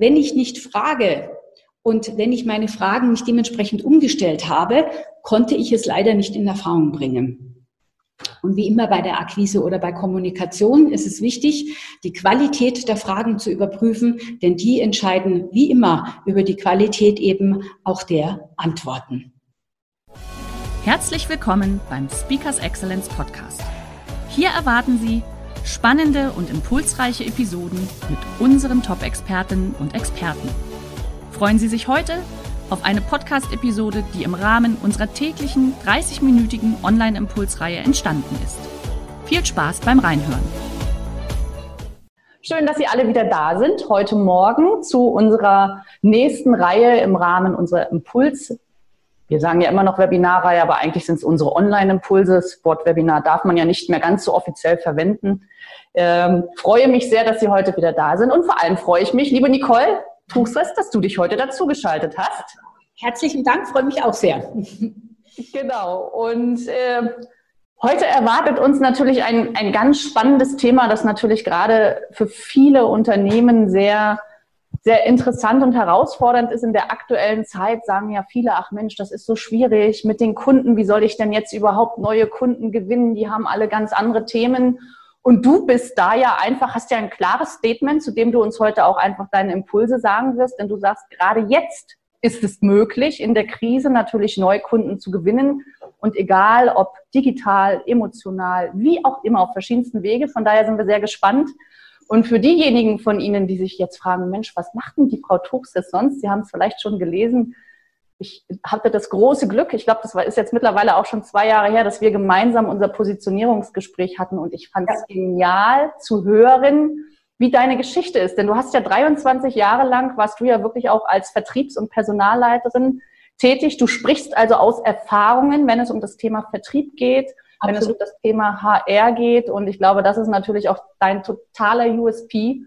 Wenn ich nicht frage und wenn ich meine Fragen nicht dementsprechend umgestellt habe, konnte ich es leider nicht in Erfahrung bringen. Und wie immer bei der Akquise oder bei Kommunikation ist es wichtig, die Qualität der Fragen zu überprüfen, denn die entscheiden wie immer über die Qualität eben auch der Antworten. Herzlich willkommen beim Speakers Excellence Podcast. Hier erwarten Sie Spannende und impulsreiche Episoden mit unseren Top-Expertinnen und Experten. Freuen Sie sich heute auf eine Podcast-Episode, die im Rahmen unserer täglichen 30-minütigen Online-Impulsreihe entstanden ist. Viel Spaß beim Reinhören. Schön, dass Sie alle wieder da sind heute Morgen zu unserer nächsten Reihe im Rahmen unserer Impuls wir sagen ja immer noch Webinarreihe, aber eigentlich sind es unsere Online-Impulse. Das Wort Webinar darf man ja nicht mehr ganz so offiziell verwenden. Ähm, freue mich sehr, dass Sie heute wieder da sind und vor allem freue ich mich, liebe Nicole Tuchsres, dass du dich heute dazugeschaltet hast. Herzlichen Dank, freue mich auch sehr. Genau. Und äh, heute erwartet uns natürlich ein, ein ganz spannendes Thema, das natürlich gerade für viele Unternehmen sehr sehr interessant und herausfordernd ist in der aktuellen Zeit, sagen ja viele, ach Mensch, das ist so schwierig mit den Kunden. Wie soll ich denn jetzt überhaupt neue Kunden gewinnen? Die haben alle ganz andere Themen. Und du bist da ja einfach, hast ja ein klares Statement, zu dem du uns heute auch einfach deine Impulse sagen wirst, denn du sagst, gerade jetzt ist es möglich, in der Krise natürlich Neukunden zu gewinnen. Und egal, ob digital, emotional, wie auch immer, auf verschiedensten Wege. Von daher sind wir sehr gespannt, und für diejenigen von Ihnen, die sich jetzt fragen, Mensch, was macht denn die Frau Tuchses sonst? Sie haben es vielleicht schon gelesen. Ich hatte das große Glück, ich glaube, das war, ist jetzt mittlerweile auch schon zwei Jahre her, dass wir gemeinsam unser Positionierungsgespräch hatten. Und ich fand es ja. genial zu hören, wie deine Geschichte ist. Denn du hast ja 23 Jahre lang, warst du ja wirklich auch als Vertriebs- und Personalleiterin tätig. Du sprichst also aus Erfahrungen, wenn es um das Thema Vertrieb geht wenn es um das Thema HR geht. Und ich glaube, das ist natürlich auch dein totaler USP.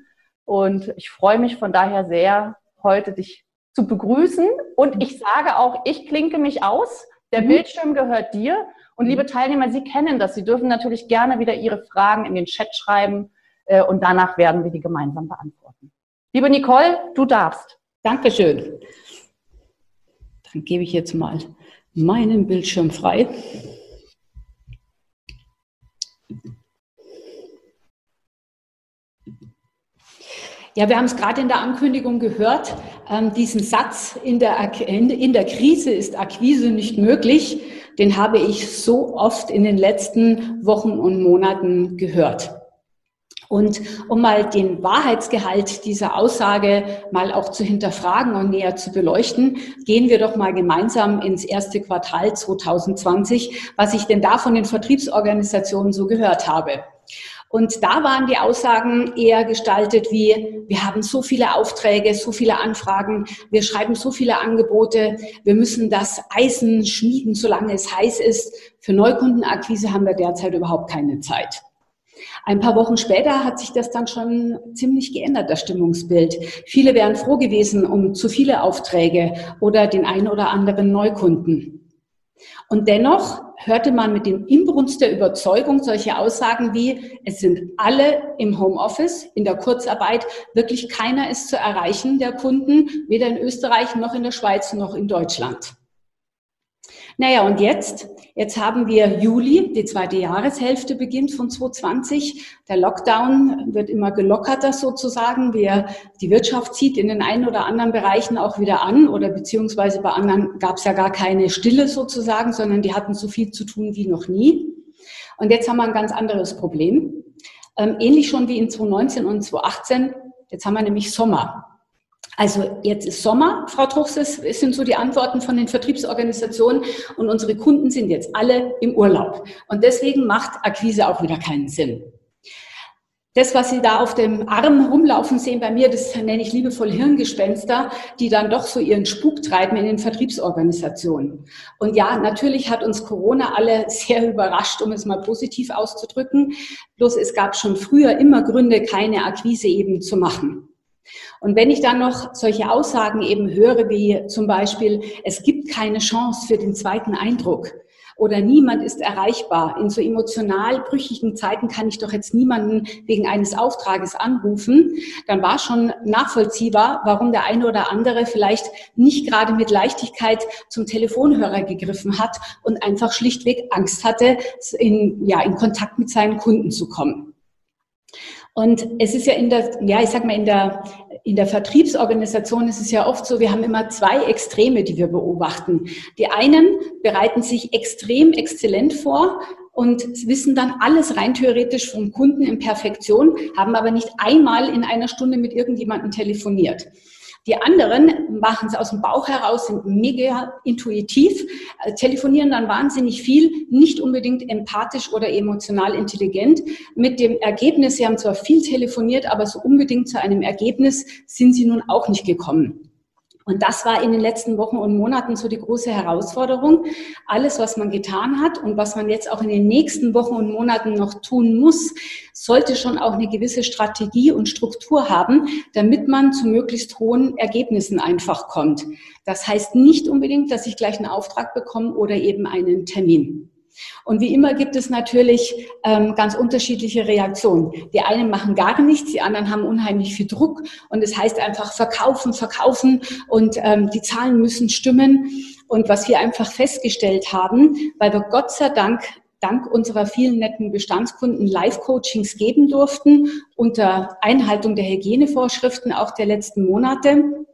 Und ich freue mich von daher sehr, heute dich zu begrüßen. Und ich sage auch, ich klinke mich aus. Der mhm. Bildschirm gehört dir. Und liebe Teilnehmer, Sie kennen das. Sie dürfen natürlich gerne wieder Ihre Fragen in den Chat schreiben. Äh, und danach werden wir die gemeinsam beantworten. Liebe Nicole, du darfst. Dankeschön. Dann gebe ich jetzt mal meinen Bildschirm frei. Ja, wir haben es gerade in der Ankündigung gehört, ähm, diesen Satz, in der, in der Krise ist Akquise nicht möglich, den habe ich so oft in den letzten Wochen und Monaten gehört. Und um mal den Wahrheitsgehalt dieser Aussage mal auch zu hinterfragen und näher zu beleuchten, gehen wir doch mal gemeinsam ins erste Quartal 2020, was ich denn da von den Vertriebsorganisationen so gehört habe. Und da waren die Aussagen eher gestaltet wie, wir haben so viele Aufträge, so viele Anfragen, wir schreiben so viele Angebote, wir müssen das Eisen schmieden, solange es heiß ist. Für Neukundenakquise haben wir derzeit überhaupt keine Zeit. Ein paar Wochen später hat sich das dann schon ziemlich geändert, das Stimmungsbild. Viele wären froh gewesen um zu viele Aufträge oder den einen oder anderen Neukunden. Und dennoch hörte man mit dem Inbrunst der Überzeugung solche Aussagen wie, es sind alle im Homeoffice, in der Kurzarbeit, wirklich keiner ist zu erreichen, der Kunden, weder in Österreich noch in der Schweiz noch in Deutschland. Naja, und jetzt? Jetzt haben wir Juli, die zweite Jahreshälfte beginnt von 2020. Der Lockdown wird immer gelockerter sozusagen. Wir, die Wirtschaft zieht in den einen oder anderen Bereichen auch wieder an oder beziehungsweise bei anderen gab es ja gar keine Stille sozusagen, sondern die hatten so viel zu tun wie noch nie. Und jetzt haben wir ein ganz anderes Problem. Ähm, ähnlich schon wie in 2019 und 2018. Jetzt haben wir nämlich Sommer. Also jetzt ist Sommer, Frau Truchs, es sind so die Antworten von den Vertriebsorganisationen und unsere Kunden sind jetzt alle im Urlaub. Und deswegen macht Akquise auch wieder keinen Sinn. das, was Sie da auf dem Arm rumlaufen sehen bei mir, das nenne ich liebevoll Hirngespenster, die dann doch so ihren Spuk treiben in den Vertriebsorganisationen. Und ja, natürlich hat uns Corona alle sehr überrascht, um es mal positiv auszudrücken. Bloß es gab schon früher immer Gründe, keine Akquise eben zu machen. Und wenn ich dann noch solche Aussagen eben höre, wie zum Beispiel, es gibt keine Chance für den zweiten Eindruck, oder niemand ist erreichbar. In so emotional brüchigen Zeiten kann ich doch jetzt niemanden wegen eines Auftrages anrufen. Dann war schon nachvollziehbar, warum der eine oder andere vielleicht nicht gerade mit Leichtigkeit zum Telefonhörer gegriffen hat und einfach schlichtweg Angst hatte, in, ja, in Kontakt mit seinen Kunden zu kommen. Und es ist ja in der, ja, ich sag mal, in der, in der Vertriebsorganisation ist es ja oft so, wir haben immer zwei Extreme, die wir beobachten. Die einen bereiten sich extrem exzellent vor und wissen dann alles rein theoretisch vom Kunden in Perfektion, haben aber nicht einmal in einer Stunde mit irgendjemandem telefoniert. Die anderen machen es aus dem Bauch heraus, sind mega intuitiv, äh, telefonieren dann wahnsinnig viel, nicht unbedingt empathisch oder emotional intelligent. Mit dem Ergebnis, sie haben zwar viel telefoniert, aber so unbedingt zu einem Ergebnis sind sie nun auch nicht gekommen. Und das war in den letzten Wochen und Monaten so die große Herausforderung. Alles, was man getan hat und was man jetzt auch in den nächsten Wochen und Monaten noch tun muss, sollte schon auch eine gewisse Strategie und Struktur haben, damit man zu möglichst hohen Ergebnissen einfach kommt. Das heißt nicht unbedingt, dass ich gleich einen Auftrag bekomme oder eben einen Termin. Und wie immer gibt es natürlich ähm, ganz unterschiedliche Reaktionen. Die einen machen gar nichts, die anderen haben unheimlich viel Druck und es das heißt einfach verkaufen, verkaufen und ähm, die Zahlen müssen stimmen. Und was wir einfach festgestellt haben, weil wir Gott sei Dank dank unserer vielen netten Bestandskunden Live-Coachings geben durften unter Einhaltung der Hygienevorschriften auch der letzten Monate,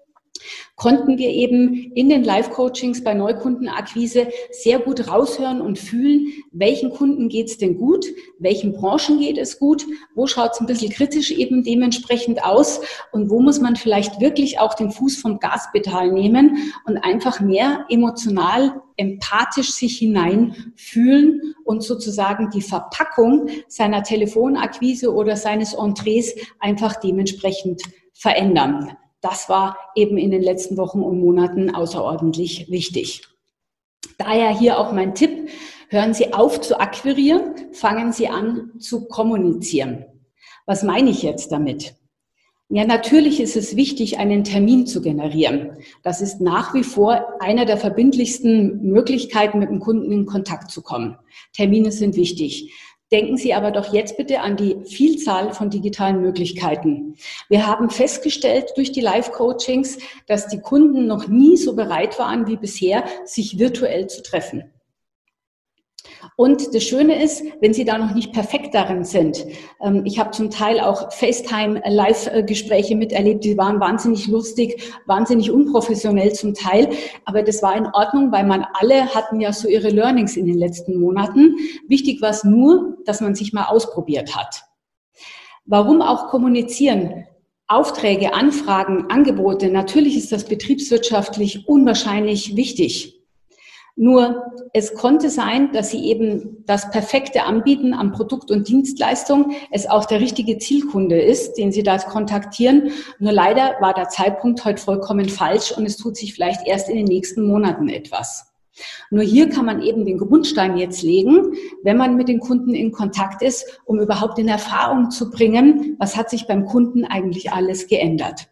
konnten wir eben in den Live-Coachings bei Neukundenakquise sehr gut raushören und fühlen, welchen Kunden geht es denn gut, welchen Branchen geht es gut, wo schaut es ein bisschen kritisch eben dementsprechend aus und wo muss man vielleicht wirklich auch den Fuß vom Gaspedal nehmen und einfach mehr emotional, empathisch sich hineinfühlen und sozusagen die Verpackung seiner Telefonakquise oder seines Entrees einfach dementsprechend verändern das war eben in den letzten Wochen und Monaten außerordentlich wichtig. Daher hier auch mein Tipp, hören Sie auf zu akquirieren, fangen Sie an zu kommunizieren. Was meine ich jetzt damit? Ja, natürlich ist es wichtig, einen Termin zu generieren. Das ist nach wie vor einer der verbindlichsten Möglichkeiten, mit dem Kunden in Kontakt zu kommen. Termine sind wichtig. Denken Sie aber doch jetzt bitte an die Vielzahl von digitalen Möglichkeiten. Wir haben festgestellt durch die Live-Coachings, dass die Kunden noch nie so bereit waren wie bisher, sich virtuell zu treffen. Und das Schöne ist, wenn Sie da noch nicht perfekt darin sind. Ähm, ich habe zum Teil auch FaceTime-Live-Gespräche miterlebt, die waren wahnsinnig lustig, wahnsinnig unprofessionell zum Teil. Aber das war in Ordnung, weil man alle hatten ja so ihre Learnings in den letzten Monaten. Wichtig war es nur, dass man sich mal ausprobiert hat. Warum auch kommunizieren? Aufträge, Anfragen, Angebote, natürlich ist das betriebswirtschaftlich unwahrscheinlich wichtig. Nur es konnte sein, dass sie eben das perfekte Anbieten an Produkt und Dienstleistung es auch der richtige Zielkunde ist, den sie da kontaktieren. Nur leider war der Zeitpunkt heute vollkommen falsch und es tut sich vielleicht erst in den nächsten Monaten etwas. Nur hier kann man eben den Grundstein jetzt legen, wenn man mit den Kunden in Kontakt ist, um überhaupt in Erfahrung zu bringen, was hat sich beim Kunden eigentlich alles geändert.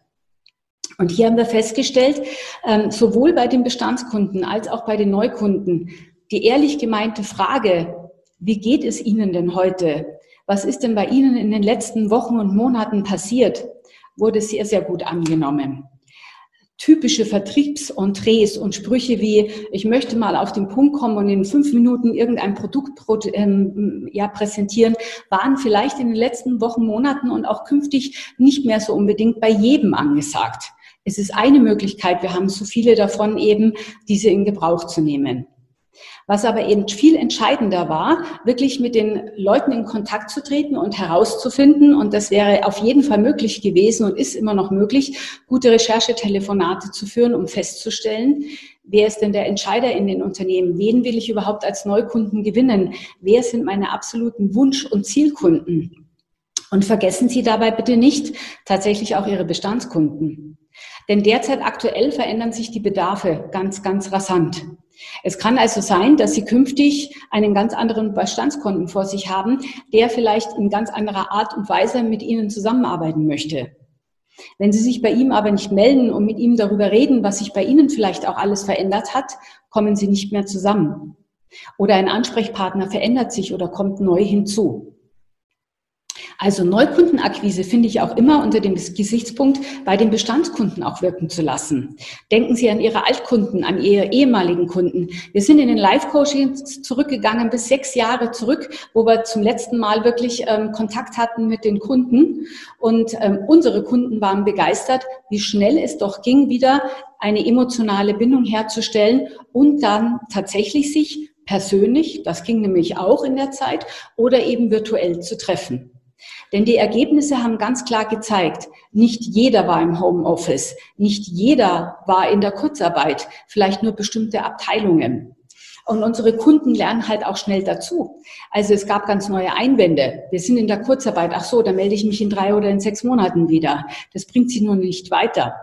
Und hier haben wir festgestellt, ähm, sowohl bei den Bestandskunden als auch bei den Neukunden, die ehrlich gemeinte Frage, wie geht es Ihnen denn heute? Was ist denn bei Ihnen in den letzten Wochen und Monaten passiert? Wurde sehr, sehr gut angenommen. Typische Vertriebsentrees und Sprüche wie, ich möchte mal auf den Punkt kommen und in fünf Minuten irgendein Produkt ähm, ja, präsentieren, waren vielleicht in den letzten Wochen, Monaten und auch künftig nicht mehr so unbedingt bei jedem angesagt. Es ist eine Möglichkeit, wir haben so viele davon eben, diese in Gebrauch zu nehmen. Was aber eben viel entscheidender war, wirklich mit den Leuten in Kontakt zu treten und herauszufinden, und das wäre auf jeden Fall möglich gewesen und ist immer noch möglich, gute Recherchetelefonate zu führen, um festzustellen, wer ist denn der Entscheider in den Unternehmen? Wen will ich überhaupt als Neukunden gewinnen? Wer sind meine absoluten Wunsch- und Zielkunden? Und vergessen Sie dabei bitte nicht tatsächlich auch Ihre Bestandskunden. Denn derzeit aktuell verändern sich die Bedarfe ganz, ganz rasant. Es kann also sein, dass Sie künftig einen ganz anderen Bestandskunden vor sich haben, der vielleicht in ganz anderer Art und Weise mit Ihnen zusammenarbeiten möchte. Wenn Sie sich bei ihm aber nicht melden und mit ihm darüber reden, was sich bei Ihnen vielleicht auch alles verändert hat, kommen Sie nicht mehr zusammen. Oder ein Ansprechpartner verändert sich oder kommt neu hinzu. Also Neukundenakquise finde ich auch immer unter dem Gesichtspunkt, bei den Bestandskunden auch wirken zu lassen. Denken Sie an Ihre Altkunden, an Ihre ehemaligen Kunden. Wir sind in den Live-Coachings zurückgegangen bis sechs Jahre zurück, wo wir zum letzten Mal wirklich ähm, Kontakt hatten mit den Kunden. Und ähm, unsere Kunden waren begeistert, wie schnell es doch ging, wieder eine emotionale Bindung herzustellen und dann tatsächlich sich persönlich, das ging nämlich auch in der Zeit, oder eben virtuell zu treffen. Denn die Ergebnisse haben ganz klar gezeigt, nicht jeder war im Homeoffice, nicht jeder war in der Kurzarbeit, vielleicht nur bestimmte Abteilungen. Und unsere Kunden lernen halt auch schnell dazu. Also es gab ganz neue Einwände. Wir sind in der Kurzarbeit. Ach so, da melde ich mich in drei oder in sechs Monaten wieder. Das bringt sie nun nicht weiter.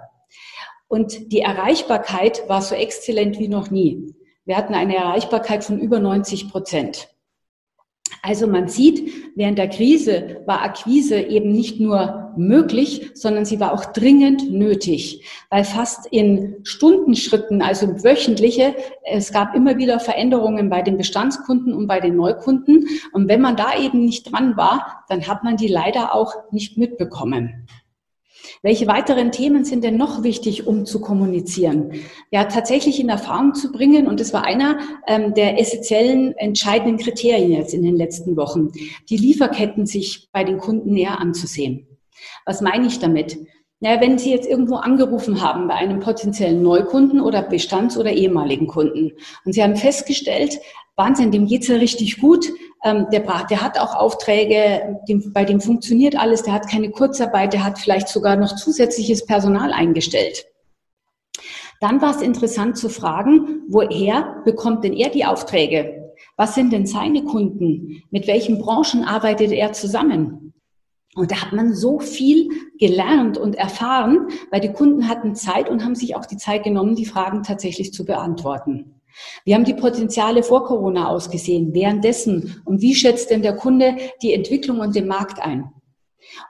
Und die Erreichbarkeit war so exzellent wie noch nie. Wir hatten eine Erreichbarkeit von über 90 Prozent. Also man sieht, während der Krise war Akquise eben nicht nur möglich, sondern sie war auch dringend nötig, weil fast in Stundenschritten, also wöchentliche, es gab immer wieder Veränderungen bei den Bestandskunden und bei den Neukunden. Und wenn man da eben nicht dran war, dann hat man die leider auch nicht mitbekommen. Welche weiteren Themen sind denn noch wichtig, um zu kommunizieren? Ja, tatsächlich in Erfahrung zu bringen. Und das war einer ähm, der essentiellen, entscheidenden Kriterien jetzt in den letzten Wochen, die Lieferketten sich bei den Kunden näher anzusehen. Was meine ich damit? Naja, wenn Sie jetzt irgendwo angerufen haben bei einem potenziellen Neukunden oder Bestands- oder ehemaligen Kunden und Sie haben festgestellt, Wahnsinn, dem geht's ja richtig gut, ähm, der, der hat auch Aufträge, dem, bei dem funktioniert alles, der hat keine Kurzarbeit, der hat vielleicht sogar noch zusätzliches Personal eingestellt. Dann war es interessant zu fragen, woher bekommt denn er die Aufträge? Was sind denn seine Kunden? Mit welchen Branchen arbeitet er zusammen? Und da hat man so viel gelernt und erfahren, weil die Kunden hatten Zeit und haben sich auch die Zeit genommen, die Fragen tatsächlich zu beantworten. Wie haben die Potenziale vor Corona ausgesehen, währenddessen? Und wie schätzt denn der Kunde die Entwicklung und den Markt ein?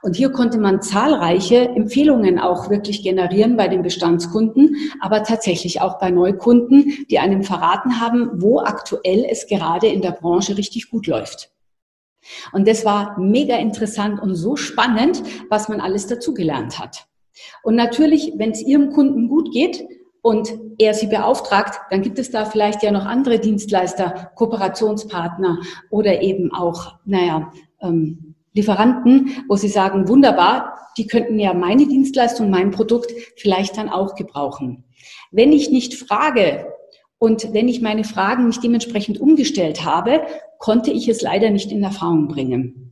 Und hier konnte man zahlreiche Empfehlungen auch wirklich generieren bei den Bestandskunden, aber tatsächlich auch bei Neukunden, die einem verraten haben, wo aktuell es gerade in der Branche richtig gut läuft. Und das war mega interessant und so spannend, was man alles dazugelernt hat. Und natürlich, wenn es Ihrem Kunden gut geht, und er sie beauftragt, dann gibt es da vielleicht ja noch andere Dienstleister, Kooperationspartner oder eben auch, naja, ähm, Lieferanten, wo sie sagen, wunderbar, die könnten ja meine Dienstleistung, mein Produkt vielleicht dann auch gebrauchen. Wenn ich nicht frage und wenn ich meine Fragen nicht dementsprechend umgestellt habe, konnte ich es leider nicht in Erfahrung bringen.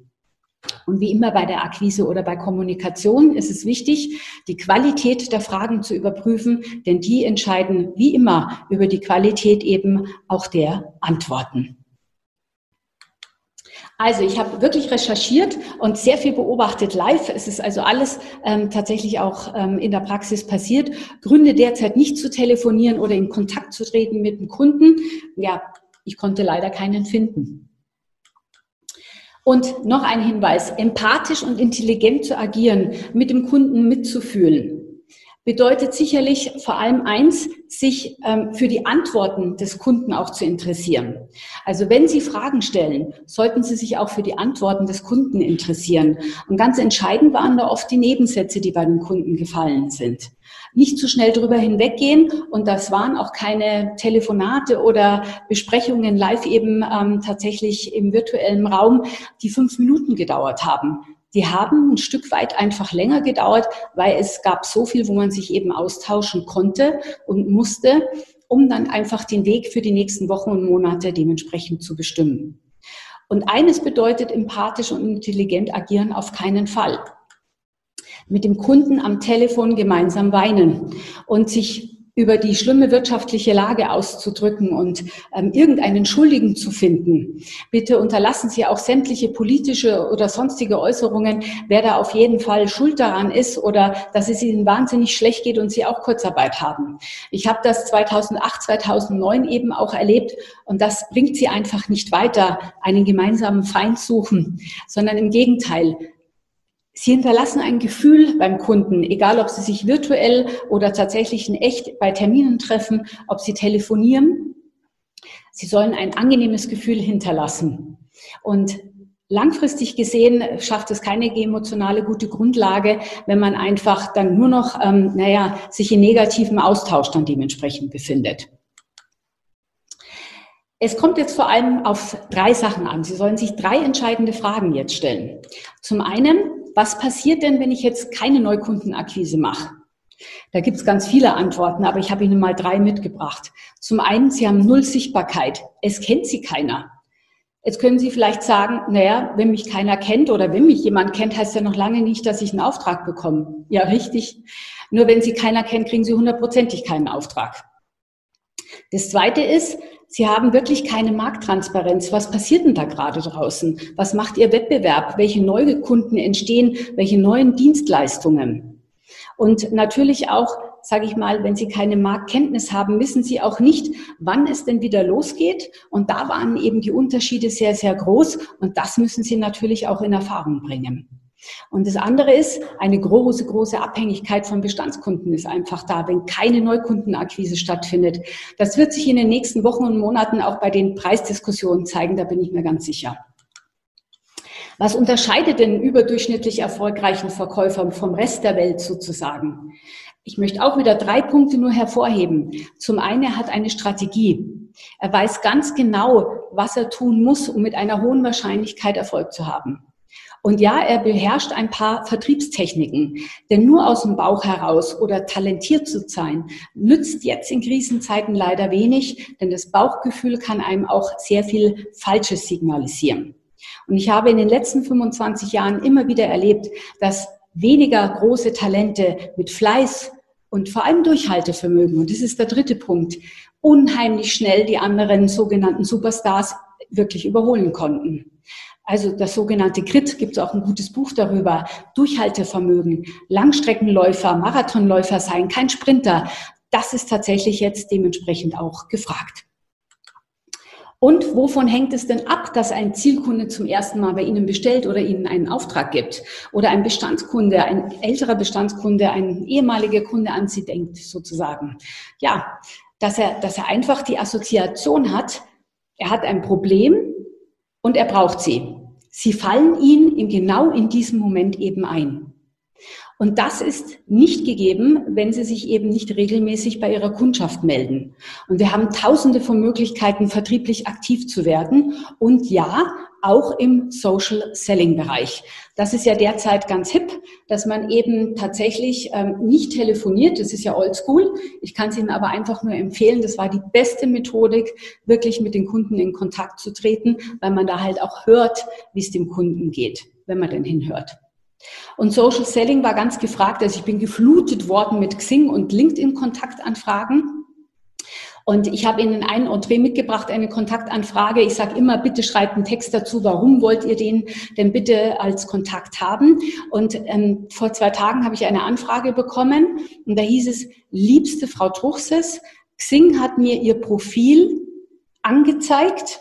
Und wie immer bei der Akquise oder bei Kommunikation ist es wichtig, die Qualität der Fragen zu überprüfen, denn die entscheiden wie immer über die Qualität eben auch der Antworten. Also ich habe wirklich recherchiert und sehr viel beobachtet live. Es ist also alles ähm, tatsächlich auch ähm, in der Praxis passiert. Gründe derzeit nicht zu telefonieren oder in Kontakt zu treten mit dem Kunden. Ja, ich konnte leider keinen finden. Und noch ein Hinweis, empathisch und intelligent zu agieren, mit dem Kunden mitzufühlen bedeutet sicherlich vor allem eins, sich ähm, für die Antworten des Kunden auch zu interessieren. Also wenn Sie Fragen stellen, sollten Sie sich auch für die Antworten des Kunden interessieren. Und ganz entscheidend waren da oft die Nebensätze, die bei den Kunden gefallen sind. Nicht zu schnell drüber hinweggehen und das waren auch keine Telefonate oder Besprechungen live eben ähm, tatsächlich im virtuellen Raum, die fünf Minuten gedauert haben die haben ein Stück weit einfach länger gedauert, weil es gab so viel, wo man sich eben austauschen konnte und musste, um dann einfach den Weg für die nächsten Wochen und Monate dementsprechend zu bestimmen. Und eines bedeutet empathisch und intelligent agieren auf keinen Fall. Mit dem Kunden am Telefon gemeinsam weinen und sich über die schlimme wirtschaftliche Lage auszudrücken und ähm, irgendeinen Schuldigen zu finden. Bitte unterlassen Sie auch sämtliche politische oder sonstige Äußerungen, wer da auf jeden Fall schuld daran ist oder dass es Ihnen wahnsinnig schlecht geht und Sie auch Kurzarbeit haben. Ich habe das 2008, 2009 eben auch erlebt und das bringt Sie einfach nicht weiter, einen gemeinsamen Feind suchen, sondern im Gegenteil. Sie hinterlassen ein Gefühl beim Kunden, egal ob Sie sich virtuell oder tatsächlich in echt bei Terminen treffen, ob Sie telefonieren. Sie sollen ein angenehmes Gefühl hinterlassen. Und langfristig gesehen schafft es keine emotionale gute Grundlage, wenn man einfach dann nur noch, ähm, naja, sich in negativem Austausch dann dementsprechend befindet. Es kommt jetzt vor allem auf drei Sachen an. Sie sollen sich drei entscheidende Fragen jetzt stellen. Zum einen, was passiert denn, wenn ich jetzt keine Neukundenakquise mache? Da gibt es ganz viele Antworten, aber ich habe Ihnen mal drei mitgebracht. Zum einen, Sie haben null Sichtbarkeit. Es kennt Sie keiner. Jetzt können Sie vielleicht sagen, naja, wenn mich keiner kennt oder wenn mich jemand kennt, heißt ja noch lange nicht, dass ich einen Auftrag bekomme. Ja, richtig. Nur wenn Sie keiner kennt, kriegen Sie hundertprozentig keinen Auftrag. Das zweite ist, Sie haben wirklich keine Markttransparenz. Was passiert denn da gerade draußen? Was macht Ihr Wettbewerb? Welche neue Kunden entstehen? Welche neuen Dienstleistungen? Und natürlich auch, sage ich mal, wenn Sie keine Marktkenntnis haben, wissen Sie auch nicht, wann es denn wieder losgeht. Und da waren eben die Unterschiede sehr, sehr groß. Und das müssen Sie natürlich auch in Erfahrung bringen. Und das andere ist, eine große, große Abhängigkeit von Bestandskunden ist einfach da, wenn keine Neukundenakquise stattfindet. Das wird sich in den nächsten Wochen und Monaten auch bei den Preisdiskussionen zeigen, da bin ich mir ganz sicher. Was unterscheidet den überdurchschnittlich erfolgreichen Verkäufer vom Rest der Welt sozusagen? Ich möchte auch wieder drei Punkte nur hervorheben. Zum einen, er hat eine Strategie. Er weiß ganz genau, was er tun muss, um mit einer hohen Wahrscheinlichkeit Erfolg zu haben. Und ja, er beherrscht ein paar Vertriebstechniken. Denn nur aus dem Bauch heraus oder talentiert zu sein, nützt jetzt in Krisenzeiten leider wenig, denn das Bauchgefühl kann einem auch sehr viel Falsches signalisieren. Und ich habe in den letzten 25 Jahren immer wieder erlebt, dass weniger große Talente mit Fleiß und vor allem Durchhaltevermögen, und das ist der dritte Punkt, unheimlich schnell die anderen sogenannten Superstars wirklich überholen konnten. Also das sogenannte Grit gibt es auch ein gutes Buch darüber. Durchhaltevermögen, Langstreckenläufer, Marathonläufer sein, kein Sprinter. Das ist tatsächlich jetzt dementsprechend auch gefragt. Und wovon hängt es denn ab, dass ein Zielkunde zum ersten Mal bei Ihnen bestellt oder Ihnen einen Auftrag gibt? Oder ein Bestandskunde, ein älterer Bestandskunde, ein ehemaliger Kunde an Sie denkt, sozusagen? Ja, dass er, dass er einfach die Assoziation hat, er hat ein Problem, und er braucht sie. Sie fallen ihm in genau in diesem Moment eben ein. Und das ist nicht gegeben, wenn Sie sich eben nicht regelmäßig bei Ihrer Kundschaft melden. Und wir haben tausende von Möglichkeiten, vertrieblich aktiv zu werden. Und ja, auch im Social Selling Bereich. Das ist ja derzeit ganz hip, dass man eben tatsächlich ähm, nicht telefoniert. Das ist ja oldschool. Ich kann es Ihnen aber einfach nur empfehlen. Das war die beste Methodik, wirklich mit den Kunden in Kontakt zu treten, weil man da halt auch hört, wie es dem Kunden geht, wenn man denn hinhört. Und Social Selling war ganz gefragt. Also ich bin geflutet worden mit Xing und LinkedIn-Kontaktanfragen. Und ich habe Ihnen einen Entree mitgebracht, eine Kontaktanfrage. Ich sage immer, bitte schreibt einen Text dazu, warum wollt ihr den denn bitte als Kontakt haben? Und ähm, vor zwei Tagen habe ich eine Anfrage bekommen und da hieß es, liebste Frau Truchses, Xing hat mir ihr Profil angezeigt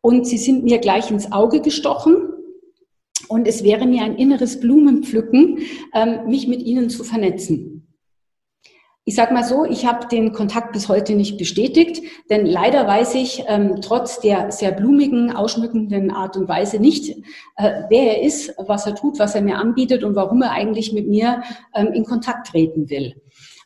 und sie sind mir gleich ins Auge gestochen. Und es wäre mir ein inneres Blumenpflücken, ähm, mich mit Ihnen zu vernetzen. Ich sage mal so, ich habe den Kontakt bis heute nicht bestätigt, denn leider weiß ich ähm, trotz der sehr blumigen, ausschmückenden Art und Weise nicht, äh, wer er ist, was er tut, was er mir anbietet und warum er eigentlich mit mir ähm, in Kontakt treten will.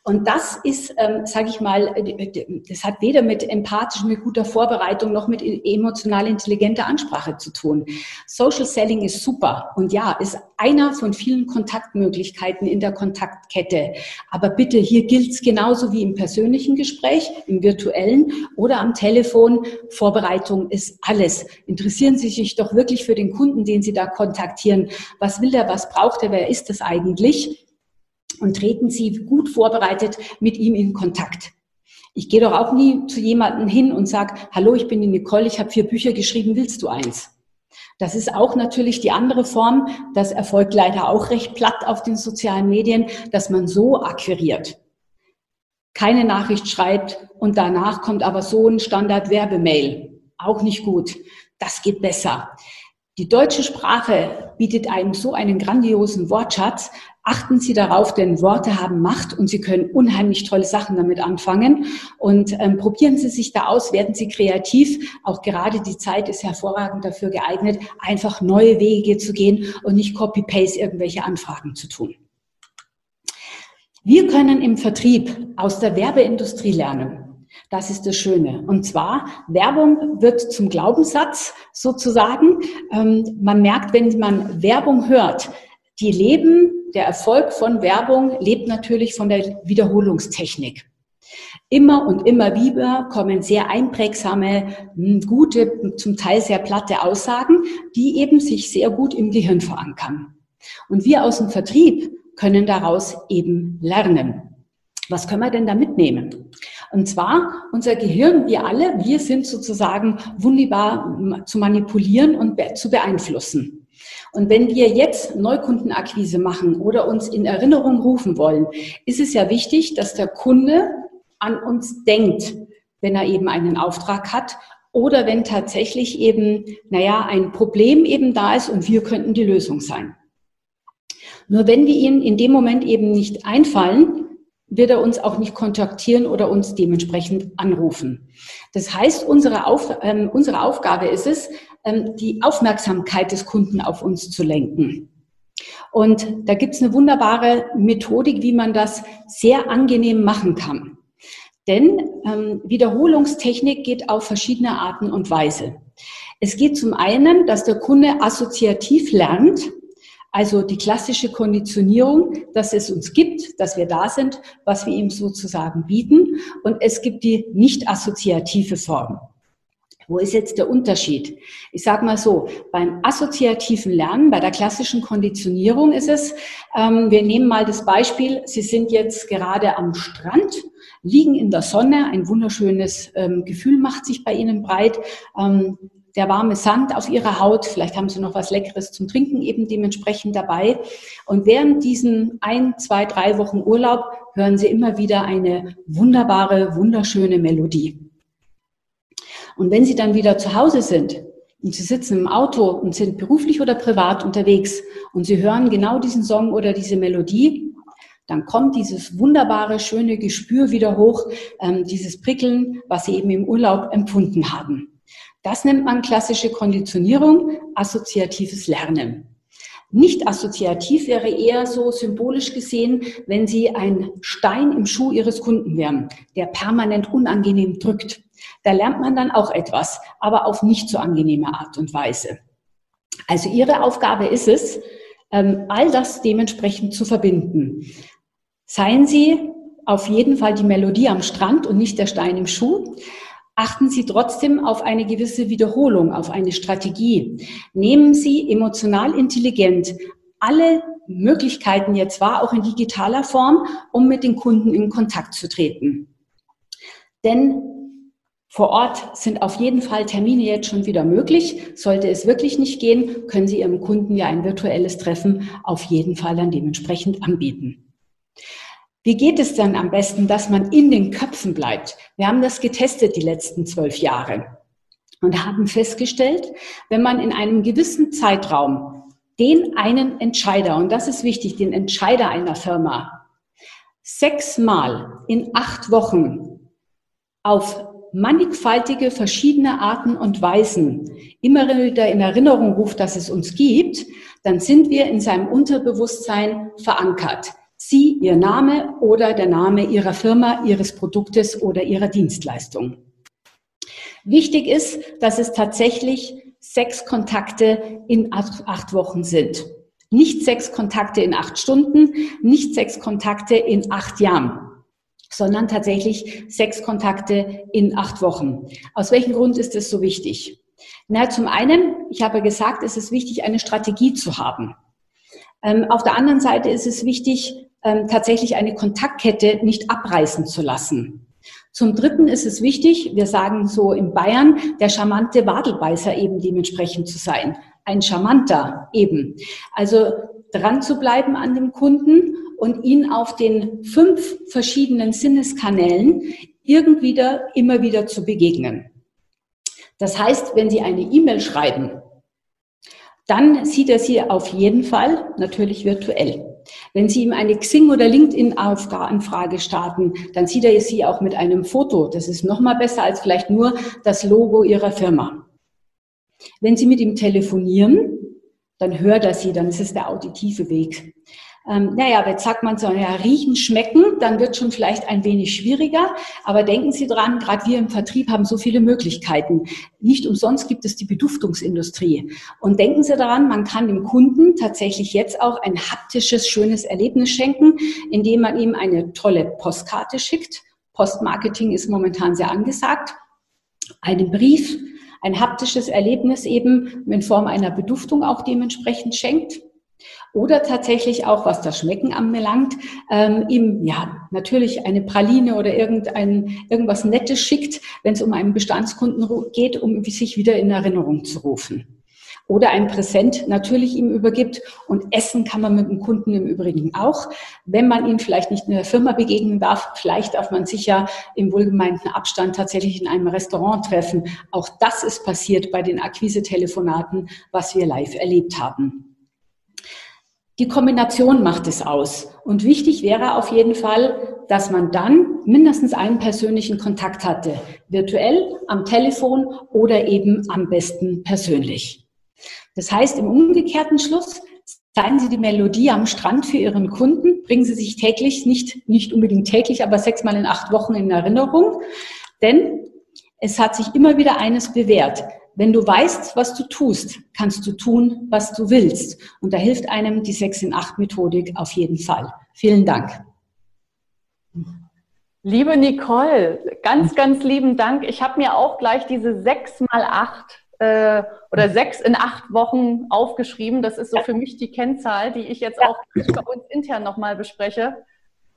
Und das ist, ähm, sage ich mal, äh, das hat weder mit empathisch, mit guter Vorbereitung noch mit emotional intelligenter Ansprache zu tun. Social Selling ist super und ja, ist einer von vielen Kontaktmöglichkeiten in der Kontaktkette. Aber bitte, hier gilt es genauso wie im persönlichen Gespräch, im virtuellen oder am Telefon. Vorbereitung ist alles. Interessieren Sie sich doch wirklich für den Kunden, den Sie da kontaktieren. Was will der, was braucht er, wer ist das eigentlich? Und treten Sie gut vorbereitet mit ihm in Kontakt. Ich gehe doch auch nie zu jemandem hin und sage, hallo, ich bin die Nicole, ich habe vier Bücher geschrieben, willst du eins? Das ist auch natürlich die andere Form. Das erfolgt leider auch recht platt auf den sozialen Medien, dass man so akquiriert. Keine Nachricht schreibt und danach kommt aber so ein Standard-Werbemail. Auch nicht gut. Das geht besser. Die deutsche Sprache bietet einem so einen grandiosen Wortschatz. Achten Sie darauf, denn Worte haben Macht und Sie können unheimlich tolle Sachen damit anfangen. Und ähm, probieren Sie sich da aus, werden Sie kreativ. Auch gerade die Zeit ist hervorragend dafür geeignet, einfach neue Wege zu gehen und nicht Copy-Paste irgendwelche Anfragen zu tun. Wir können im Vertrieb aus der Werbeindustrie lernen. Das ist das Schöne. Und zwar, Werbung wird zum Glaubenssatz sozusagen. Ähm, man merkt, wenn man Werbung hört, die leben, der Erfolg von Werbung lebt natürlich von der Wiederholungstechnik. Immer und immer wieder kommen sehr einprägsame, hm, gute, zum Teil sehr platte Aussagen, die eben sich sehr gut im Gehirn verankern. Und wir aus dem Vertrieb können daraus eben lernen. Was können wir denn da mitnehmen? Und zwar unser Gehirn, wir alle, wir sind sozusagen wunderbar zu manipulieren und zu beeinflussen. Und wenn wir jetzt Neukundenakquise machen oder uns in Erinnerung rufen wollen, ist es ja wichtig, dass der Kunde an uns denkt, wenn er eben einen Auftrag hat oder wenn tatsächlich eben, naja, ein Problem eben da ist und wir könnten die Lösung sein. Nur wenn wir ihnen in dem Moment eben nicht einfallen, wird er uns auch nicht kontaktieren oder uns dementsprechend anrufen. Das heißt, unsere, Auf, ähm, unsere Aufgabe ist es, ähm, die Aufmerksamkeit des Kunden auf uns zu lenken. Und da gibt es eine wunderbare Methodik, wie man das sehr angenehm machen kann. Denn ähm, Wiederholungstechnik geht auf verschiedene Arten und Weise. Es geht zum einen, dass der Kunde assoziativ lernt, also die klassische Konditionierung, dass es uns gibt, dass wir da sind, was wir ihm sozusagen bieten. Und es gibt die nicht assoziative Form. Wo ist jetzt der Unterschied? Ich sage mal so, beim assoziativen Lernen, bei der klassischen Konditionierung ist es, ähm, wir nehmen mal das Beispiel, Sie sind jetzt gerade am Strand, liegen in der Sonne, ein wunderschönes ähm, Gefühl macht sich bei Ihnen breit. Ähm, der warme Sand auf ihrer Haut. Vielleicht haben sie noch was Leckeres zum Trinken eben dementsprechend dabei. Und während diesen ein, zwei, drei Wochen Urlaub hören sie immer wieder eine wunderbare, wunderschöne Melodie. Und wenn sie dann wieder zu Hause sind und sie sitzen im Auto und sind beruflich oder privat unterwegs und sie hören genau diesen Song oder diese Melodie, dann kommt dieses wunderbare, schöne Gespür wieder hoch, ähm, dieses Prickeln, was sie eben im Urlaub empfunden haben. Das nennt man klassische Konditionierung, assoziatives Lernen. Nicht assoziativ wäre eher so symbolisch gesehen, wenn Sie ein Stein im Schuh Ihres Kunden wären, der permanent unangenehm drückt. Da lernt man dann auch etwas, aber auf nicht so angenehme Art und Weise. Also Ihre Aufgabe ist es, ähm, all das dementsprechend zu verbinden. Seien Sie auf jeden Fall die Melodie am Strand und nicht der Stein im Schuh achten Sie trotzdem auf eine gewisse Wiederholung, auf eine Strategie. Nehmen Sie emotional intelligent alle Möglichkeiten jetzt wahr, auch in digitaler Form, um mit den Kunden in Kontakt zu treten. Denn vor Ort sind auf jeden Fall Termine jetzt schon wieder möglich. Sollte es wirklich nicht gehen, können Sie Ihrem Kunden ja ein virtuelles Treffen auf jeden Fall dann dementsprechend anbieten. Wie geht es dann am besten, dass man in den Köpfen bleibt? Wir haben das getestet die letzten zwölf Jahre und haben festgestellt, wenn man in einem gewissen Zeitraum den einen Entscheider, und das ist wichtig, den Entscheider einer Firma, sechsmal in acht Wochen auf mannigfaltige verschiedene Arten und Weisen immer wieder in Erinnerung ruft, dass es uns gibt, dann sind wir in seinem Unterbewusstsein verankert. Sie, Ihr Name oder der Name Ihrer Firma, Ihres Produktes oder Ihrer Dienstleistung. Wichtig ist, dass es tatsächlich sechs Kontakte in acht Wochen sind. Nicht sechs Kontakte in acht Stunden, nicht sechs Kontakte in acht Jahren, sondern tatsächlich sechs Kontakte in acht Wochen. Aus welchem Grund ist das so wichtig? Na, zum einen, ich habe gesagt, es ist wichtig, eine Strategie zu haben. Ähm, auf der anderen Seite ist es wichtig, ähm, tatsächlich eine Kontaktkette nicht abreißen zu lassen. Zum Dritten ist es wichtig, wir sagen so in Bayern, der charmante Wadelbeißer eben dementsprechend zu sein. Ein charmanter eben. Also dran zu bleiben an dem Kunden und ihn auf den fünf verschiedenen Sinneskanälen irgendwie da immer wieder zu begegnen. Das heißt, wenn Sie eine E-Mail schreiben, dann sieht er sie auf jeden Fall natürlich virtuell. Wenn Sie ihm eine Xing- oder LinkedIn-Anfrage starten, dann sieht er sie auch mit einem Foto. Das ist noch mal besser als vielleicht nur das Logo Ihrer Firma. Wenn Sie mit ihm telefonieren, dann hört er Sie, dann ist es der auditive Weg. Ähm, naja, jetzt sagt man so, ja, riechen, schmecken, dann wird schon vielleicht ein wenig schwieriger. Aber denken Sie dran, gerade wir im Vertrieb haben so viele Möglichkeiten. Nicht umsonst gibt es die Beduftungsindustrie. Und denken Sie daran, man kann dem Kunden tatsächlich jetzt auch ein haptisches, schönes Erlebnis schenken, indem man ihm eine tolle Postkarte schickt. Postmarketing ist momentan sehr angesagt. Einen Brief, ein haptisches Erlebnis eben in Form einer Beduftung auch dementsprechend schenkt. Oder tatsächlich auch, was das Schmecken anbelangt, ähm, ihm ja natürlich eine Praline oder irgendein, irgendwas Nettes schickt, wenn es um einen Bestandskunden geht, um sich wieder in Erinnerung zu rufen. Oder ein Präsent natürlich ihm übergibt. Und essen kann man mit dem Kunden im Übrigen auch. Wenn man ihn vielleicht nicht in der Firma begegnen darf, vielleicht darf man sich ja im wohlgemeinten Abstand tatsächlich in einem Restaurant treffen. Auch das ist passiert bei den Akquise-Telefonaten, was wir live erlebt haben. Die Kombination macht es aus. Und wichtig wäre auf jeden Fall, dass man dann mindestens einen persönlichen Kontakt hatte. Virtuell, am Telefon oder eben am besten persönlich. Das heißt, im umgekehrten Schluss, zeigen Sie die Melodie am Strand für Ihren Kunden, bringen Sie sich täglich, nicht, nicht unbedingt täglich, aber sechsmal in acht Wochen in Erinnerung. Denn es hat sich immer wieder eines bewährt. Wenn du weißt, was du tust, kannst du tun, was du willst. Und da hilft einem die 6 in 8 Methodik auf jeden Fall. Vielen Dank. Liebe Nicole, ganz, ganz lieben Dank. Ich habe mir auch gleich diese 6 mal 8 äh, oder 6 in 8 Wochen aufgeschrieben. Das ist so für mich die Kennzahl, die ich jetzt auch bei uns intern nochmal bespreche.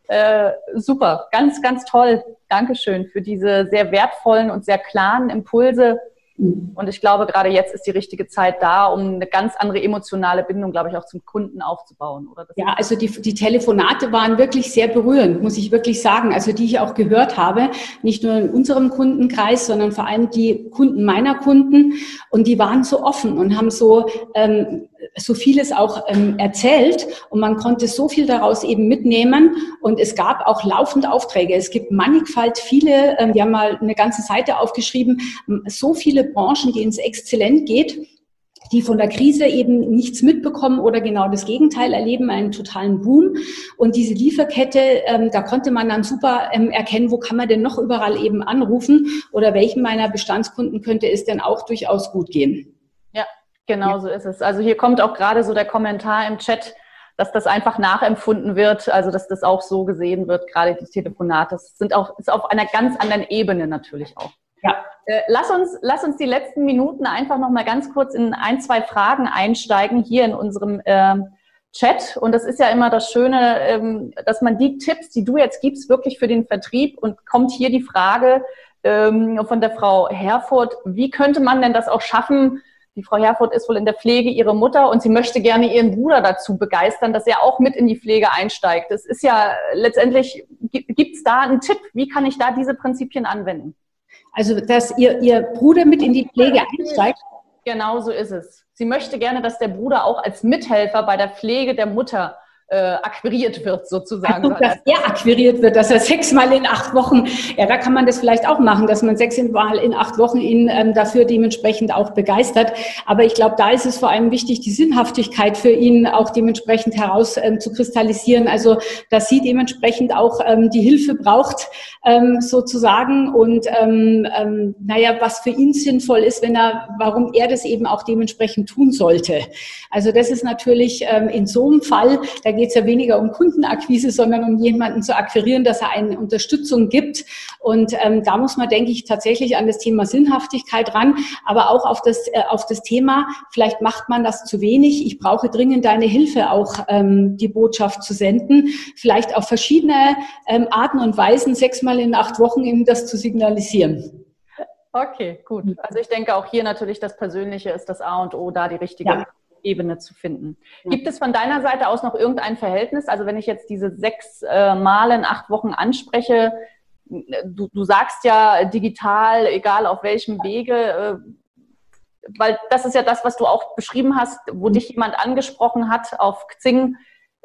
Äh, super, ganz, ganz toll. Dankeschön für diese sehr wertvollen und sehr klaren Impulse und ich glaube, gerade jetzt ist die richtige Zeit da, um eine ganz andere emotionale Bindung, glaube ich, auch zum Kunden aufzubauen. Oder ja, also die, die Telefonate waren wirklich sehr berührend, muss ich wirklich sagen. Also die ich auch gehört habe, nicht nur in unserem Kundenkreis, sondern vor allem die Kunden meiner Kunden. Und die waren so offen und haben so ähm, so vieles auch ähm, erzählt und man konnte so viel daraus eben mitnehmen und es gab auch laufend Aufträge. Es gibt mannigfalt viele, ähm, wir haben mal eine ganze Seite aufgeschrieben, so viele Branchen, die ins Exzellent geht die von der Krise eben nichts mitbekommen oder genau das Gegenteil erleben, einen totalen Boom. Und diese Lieferkette, ähm, da konnte man dann super ähm, erkennen, wo kann man denn noch überall eben anrufen oder welchen meiner Bestandskunden könnte es denn auch durchaus gut gehen. Genau so ist es. Also hier kommt auch gerade so der Kommentar im Chat, dass das einfach nachempfunden wird, also dass das auch so gesehen wird, gerade die Telefonate. Das sind auch, ist auf einer ganz anderen Ebene natürlich auch. Ja. Äh, lass, uns, lass uns die letzten Minuten einfach noch mal ganz kurz in ein, zwei Fragen einsteigen hier in unserem äh, Chat. Und das ist ja immer das Schöne, ähm, dass man die Tipps, die du jetzt gibst, wirklich für den Vertrieb und kommt hier die Frage ähm, von der Frau Herfurth, wie könnte man denn das auch schaffen, die Frau Herfurth ist wohl in der Pflege ihre Mutter und sie möchte gerne ihren Bruder dazu begeistern, dass er auch mit in die Pflege einsteigt. Das ist ja letztendlich, gibt es da einen Tipp? Wie kann ich da diese Prinzipien anwenden? Also, dass ihr, ihr Bruder mit in die Pflege einsteigt? Genau so ist es. Sie möchte gerne, dass der Bruder auch als Mithelfer bei der Pflege der Mutter äh, akquiriert wird sozusagen. Also, dass er akquiriert wird, dass er sechsmal in acht Wochen, ja, da kann man das vielleicht auch machen, dass man sechsmal in acht Wochen ihn ähm, dafür dementsprechend auch begeistert. Aber ich glaube, da ist es vor allem wichtig, die Sinnhaftigkeit für ihn auch dementsprechend heraus ähm, zu kristallisieren. Also, dass sie dementsprechend auch ähm, die Hilfe braucht, ähm, sozusagen. Und ähm, ähm, naja, was für ihn sinnvoll ist, wenn er, warum er das eben auch dementsprechend tun sollte. Also das ist natürlich ähm, in so einem Fall, da geht es ja weniger um Kundenakquise, sondern um jemanden zu akquirieren, dass er eine Unterstützung gibt. Und ähm, da muss man, denke ich, tatsächlich an das Thema Sinnhaftigkeit ran, aber auch auf das, äh, auf das Thema, vielleicht macht man das zu wenig. Ich brauche dringend deine Hilfe, auch ähm, die Botschaft zu senden. Vielleicht auf verschiedene ähm, Arten und Weisen, sechsmal in acht Wochen eben das zu signalisieren. Okay, gut. Also ich denke auch hier natürlich das Persönliche ist das A und O, da die richtige ja. Ebene zu finden. Ja. Gibt es von deiner Seite aus noch irgendein Verhältnis? Also wenn ich jetzt diese sechs äh, Male in acht Wochen anspreche, du, du sagst ja digital, egal auf welchem Wege, äh, weil das ist ja das, was du auch beschrieben hast, wo dich jemand angesprochen hat auf Xing.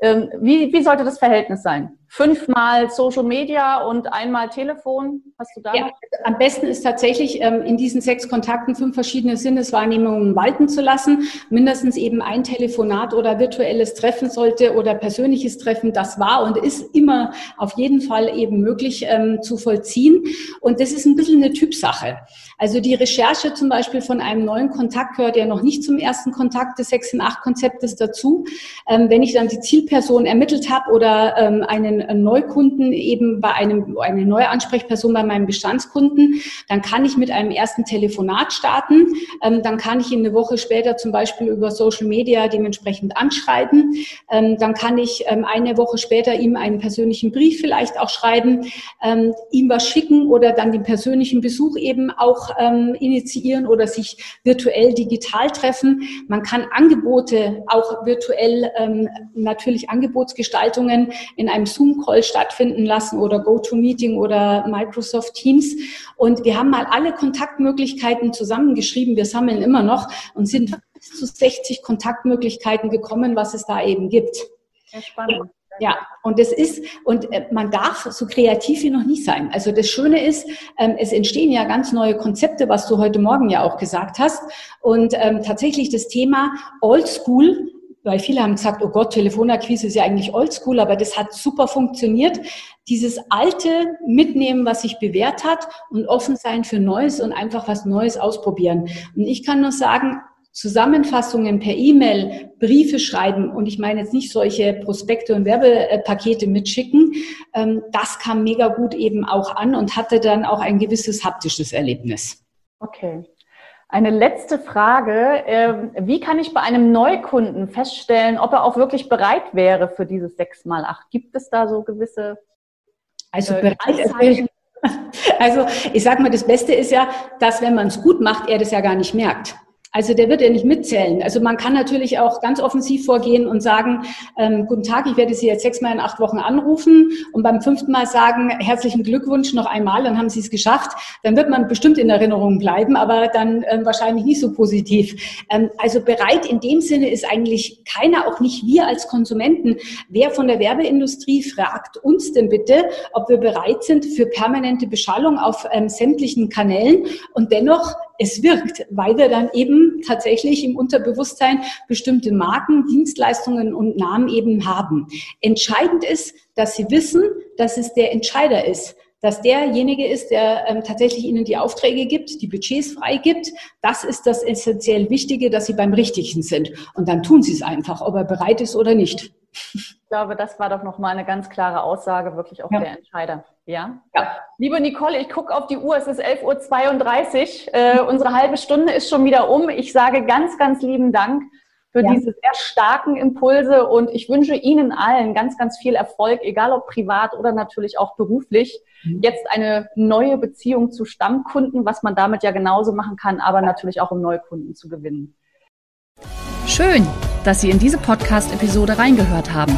Ähm, wie, wie sollte das Verhältnis sein? Fünfmal Social Media und einmal Telefon? Hast du da? Ja, am besten ist tatsächlich ähm, in diesen sechs Kontakten fünf verschiedene Sinneswahrnehmungen walten zu lassen. Mindestens eben ein Telefonat oder virtuelles Treffen sollte oder persönliches Treffen. Das war und ist immer auf jeden Fall eben möglich ähm, zu vollziehen. Und das ist ein bisschen eine Typsache. Also die Recherche zum Beispiel von einem neuen Kontakt gehört ja noch nicht zum ersten Kontakt des 6 in 8 Konzeptes dazu. Ähm, wenn ich dann die Zielperson ermittelt habe oder ähm, Neukunden eben bei einem, eine neue Ansprechperson bei meinem Bestandskunden, dann kann ich mit einem ersten Telefonat starten. Ähm, dann kann ich ihn eine Woche später zum Beispiel über Social Media dementsprechend anschreiben. Ähm, dann kann ich ähm, eine Woche später ihm einen persönlichen Brief vielleicht auch schreiben, ähm, ihm was schicken oder dann den persönlichen Besuch eben auch ähm, initiieren oder sich virtuell digital treffen. Man kann Angebote auch virtuell ähm, natürlich Angebotsgestaltungen in einem Zoom Zoom-Call stattfinden lassen oder GoToMeeting oder Microsoft Teams. Und wir haben mal alle Kontaktmöglichkeiten zusammengeschrieben. Wir sammeln immer noch und sind bis zu 60 Kontaktmöglichkeiten gekommen, was es da eben gibt. Sehr spannend. Ja, und das ist, und äh, man darf so kreativ wie noch nie sein. Also das Schöne ist, ähm, es entstehen ja ganz neue Konzepte, was du heute Morgen ja auch gesagt hast. Und ähm, tatsächlich das Thema Old School weil viele haben gesagt, oh Gott, Telefonakquise ist ja eigentlich oldschool, aber das hat super funktioniert. Dieses alte mitnehmen, was sich bewährt hat und offen sein für Neues und einfach was Neues ausprobieren. Und ich kann nur sagen, Zusammenfassungen per E-Mail, Briefe schreiben und ich meine jetzt nicht solche Prospekte und Werbepakete mitschicken, ähm, das kam mega gut eben auch an und hatte dann auch ein gewisses haptisches Erlebnis. Okay. Eine letzte Frage. Ähm, wie kann ich bei einem Neukunden feststellen, ob er auch wirklich bereit wäre für dieses 6x8? Gibt es da so gewisse also äh, bereit, also ich sage mal, das Beste ist ja, dass wenn man es gut macht, er das ja gar nicht merkt. Also der wird ja nicht mitzählen. Also man kann natürlich auch ganz offensiv vorgehen und sagen, ähm, guten Tag, ich werde Sie jetzt sechsmal in acht Wochen anrufen und beim fünften Mal sagen, herzlichen Glückwunsch noch einmal, dann haben Sie es geschafft. Dann wird man bestimmt in Erinnerung bleiben, aber dann ähm, wahrscheinlich nicht so positiv. Ähm, also bereit in dem Sinne ist eigentlich keiner, auch nicht wir als Konsumenten. Wer von der Werbeindustrie fragt uns denn bitte, ob wir bereit sind für permanente Beschallung auf ähm, sämtlichen Kanälen und dennoch es wirkt, weil wir dann eben tatsächlich im Unterbewusstsein bestimmte Marken, Dienstleistungen und Namen eben haben. Entscheidend ist, dass Sie wissen, dass es der Entscheider ist dass derjenige ist, der ähm, tatsächlich Ihnen die Aufträge gibt, die Budgets freigibt. Das ist das essentiell Wichtige, dass Sie beim Richtigen sind. Und dann tun Sie es einfach, ob er bereit ist oder nicht. Ich glaube, das war doch nochmal eine ganz klare Aussage, wirklich auch ja. der Entscheider. Ja? ja. Liebe Nicole, ich gucke auf die Uhr, es ist 11.32 Uhr. Äh, unsere halbe Stunde ist schon wieder um. Ich sage ganz, ganz lieben Dank für ja. diese sehr starken Impulse und ich wünsche Ihnen allen ganz, ganz viel Erfolg, egal ob privat oder natürlich auch beruflich. Mhm. Jetzt eine neue Beziehung zu Stammkunden, was man damit ja genauso machen kann, aber natürlich auch um Neukunden zu gewinnen. Schön, dass Sie in diese Podcast-Episode reingehört haben.